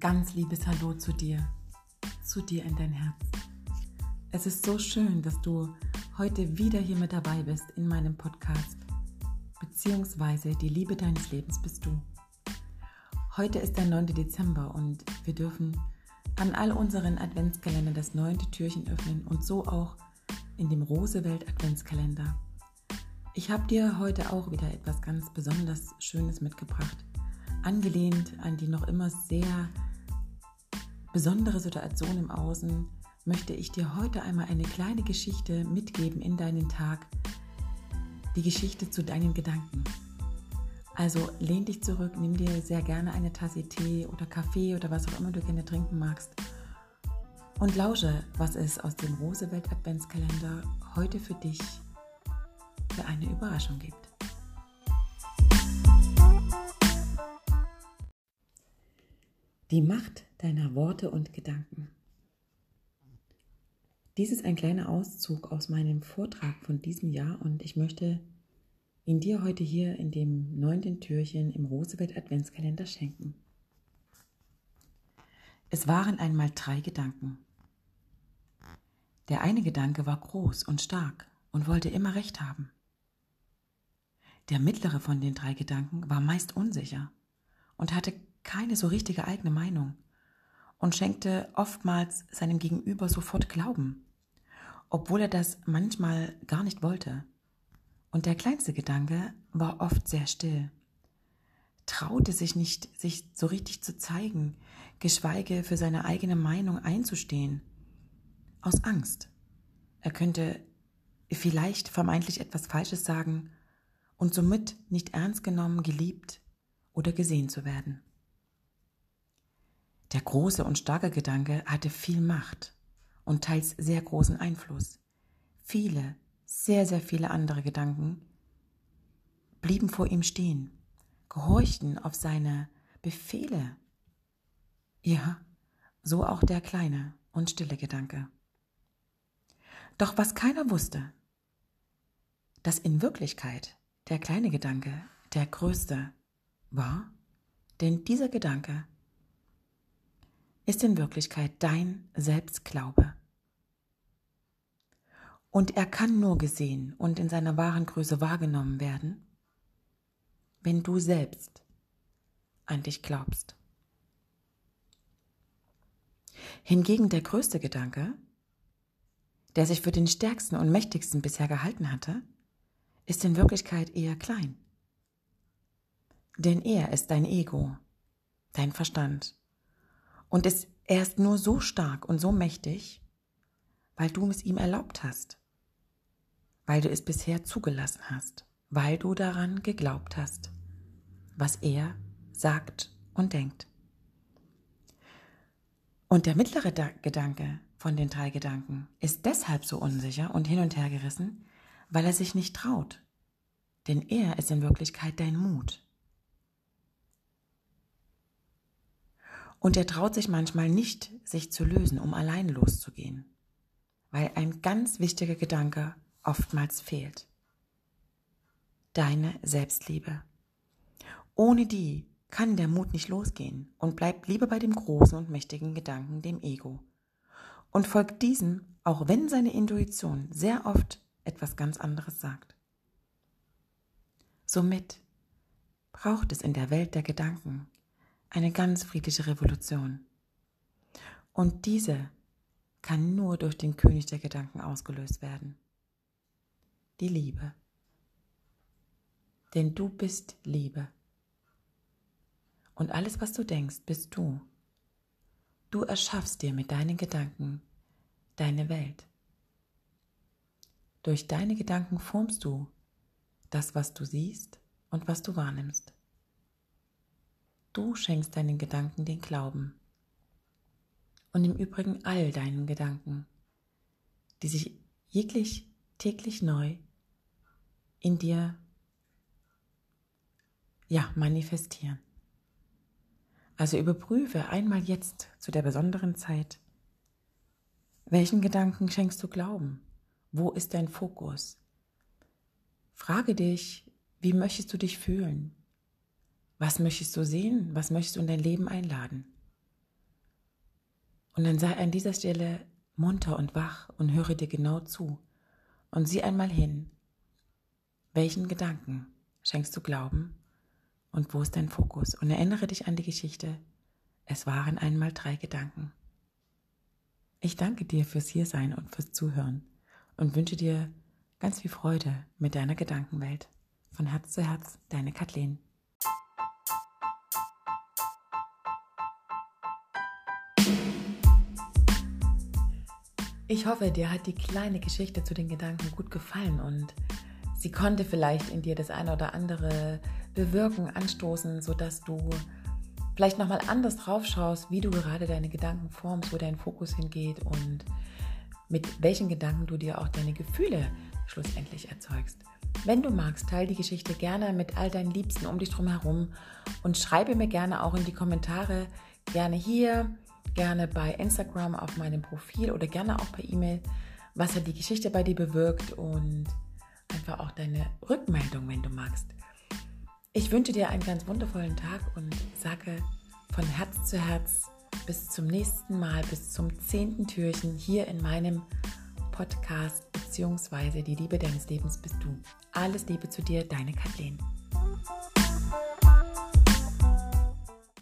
ganz liebes Hallo zu dir, zu dir in dein Herz. Es ist so schön, dass du heute wieder hier mit dabei bist in meinem Podcast, beziehungsweise die Liebe deines Lebens bist du. Heute ist der 9. Dezember und wir dürfen an all unseren Adventskalendern das neunte Türchen öffnen und so auch in dem Rosewelt Adventskalender. Ich habe dir heute auch wieder etwas ganz besonders Schönes mitgebracht angelehnt an die noch immer sehr besondere Situation im Außen, möchte ich dir heute einmal eine kleine Geschichte mitgeben in deinen Tag, die Geschichte zu deinen Gedanken. Also lehn dich zurück, nimm dir sehr gerne eine Tasse Tee oder Kaffee oder was auch immer du gerne trinken magst und lausche, was es aus dem Rosewelt Adventskalender heute für dich für eine Überraschung gibt. Die Macht deiner Worte und Gedanken. Dies ist ein kleiner Auszug aus meinem Vortrag von diesem Jahr und ich möchte ihn dir heute hier in dem neunten Türchen im Rosewelt Adventskalender schenken. Es waren einmal drei Gedanken. Der eine Gedanke war groß und stark und wollte immer recht haben. Der mittlere von den drei Gedanken war meist unsicher und hatte keine so richtige eigene Meinung und schenkte oftmals seinem Gegenüber sofort Glauben, obwohl er das manchmal gar nicht wollte. Und der kleinste Gedanke war oft sehr still, traute sich nicht, sich so richtig zu zeigen, geschweige für seine eigene Meinung einzustehen, aus Angst. Er könnte vielleicht vermeintlich etwas Falsches sagen und somit nicht ernst genommen, geliebt oder gesehen zu werden. Der große und starke Gedanke hatte viel Macht und teils sehr großen Einfluss. Viele, sehr, sehr viele andere Gedanken blieben vor ihm stehen, gehorchten auf seine Befehle. Ja, so auch der kleine und stille Gedanke. Doch was keiner wusste, dass in Wirklichkeit der kleine Gedanke der größte war, denn dieser Gedanke ist in Wirklichkeit dein Selbstglaube. Und er kann nur gesehen und in seiner wahren Größe wahrgenommen werden, wenn du selbst an dich glaubst. Hingegen der größte Gedanke, der sich für den stärksten und mächtigsten bisher gehalten hatte, ist in Wirklichkeit eher klein. Denn er ist dein Ego, dein Verstand, und ist erst nur so stark und so mächtig, weil du es ihm erlaubt hast, weil du es bisher zugelassen hast, weil du daran geglaubt hast, was er sagt und denkt. Und der mittlere Gedanke von den drei Gedanken ist deshalb so unsicher und hin und her gerissen, weil er sich nicht traut. Denn er ist in Wirklichkeit dein Mut. Und er traut sich manchmal nicht, sich zu lösen, um allein loszugehen, weil ein ganz wichtiger Gedanke oftmals fehlt. Deine Selbstliebe. Ohne die kann der Mut nicht losgehen und bleibt lieber bei dem großen und mächtigen Gedanken, dem Ego. Und folgt diesem, auch wenn seine Intuition sehr oft etwas ganz anderes sagt. Somit braucht es in der Welt der Gedanken eine ganz friedliche Revolution. Und diese kann nur durch den König der Gedanken ausgelöst werden. Die Liebe. Denn du bist Liebe. Und alles, was du denkst, bist du. Du erschaffst dir mit deinen Gedanken deine Welt. Durch deine Gedanken formst du das, was du siehst und was du wahrnimmst. Du schenkst deinen Gedanken den Glauben. Und im Übrigen all deinen Gedanken, die sich jeglich täglich neu in dir ja, manifestieren. Also überprüfe einmal jetzt zu der besonderen Zeit, welchen Gedanken schenkst du Glauben? Wo ist dein Fokus? Frage dich, wie möchtest du dich fühlen? Was möchtest du sehen? Was möchtest du in dein Leben einladen? Und dann sei an dieser Stelle munter und wach und höre dir genau zu und sieh einmal hin, welchen Gedanken schenkst du Glauben und wo ist dein Fokus? Und erinnere dich an die Geschichte. Es waren einmal drei Gedanken. Ich danke dir fürs Hiersein und fürs Zuhören und wünsche dir ganz viel Freude mit deiner Gedankenwelt. Von Herz zu Herz, deine Kathleen. Ich hoffe, dir hat die kleine Geschichte zu den Gedanken gut gefallen und sie konnte vielleicht in dir das eine oder andere bewirken, anstoßen, sodass du vielleicht nochmal anders drauf schaust, wie du gerade deine Gedanken formst, wo dein Fokus hingeht und mit welchen Gedanken du dir auch deine Gefühle schlussendlich erzeugst. Wenn du magst, teile die Geschichte gerne mit all deinen Liebsten um dich drum herum und schreibe mir gerne auch in die Kommentare, gerne hier gerne bei Instagram auf meinem Profil oder gerne auch per E-Mail, was hat die Geschichte bei dir bewirkt und einfach auch deine Rückmeldung, wenn du magst. Ich wünsche dir einen ganz wundervollen Tag und sage von Herz zu Herz bis zum nächsten Mal, bis zum zehnten Türchen hier in meinem Podcast beziehungsweise die Liebe deines Lebens bist du. Alles Liebe zu dir, deine Kathleen.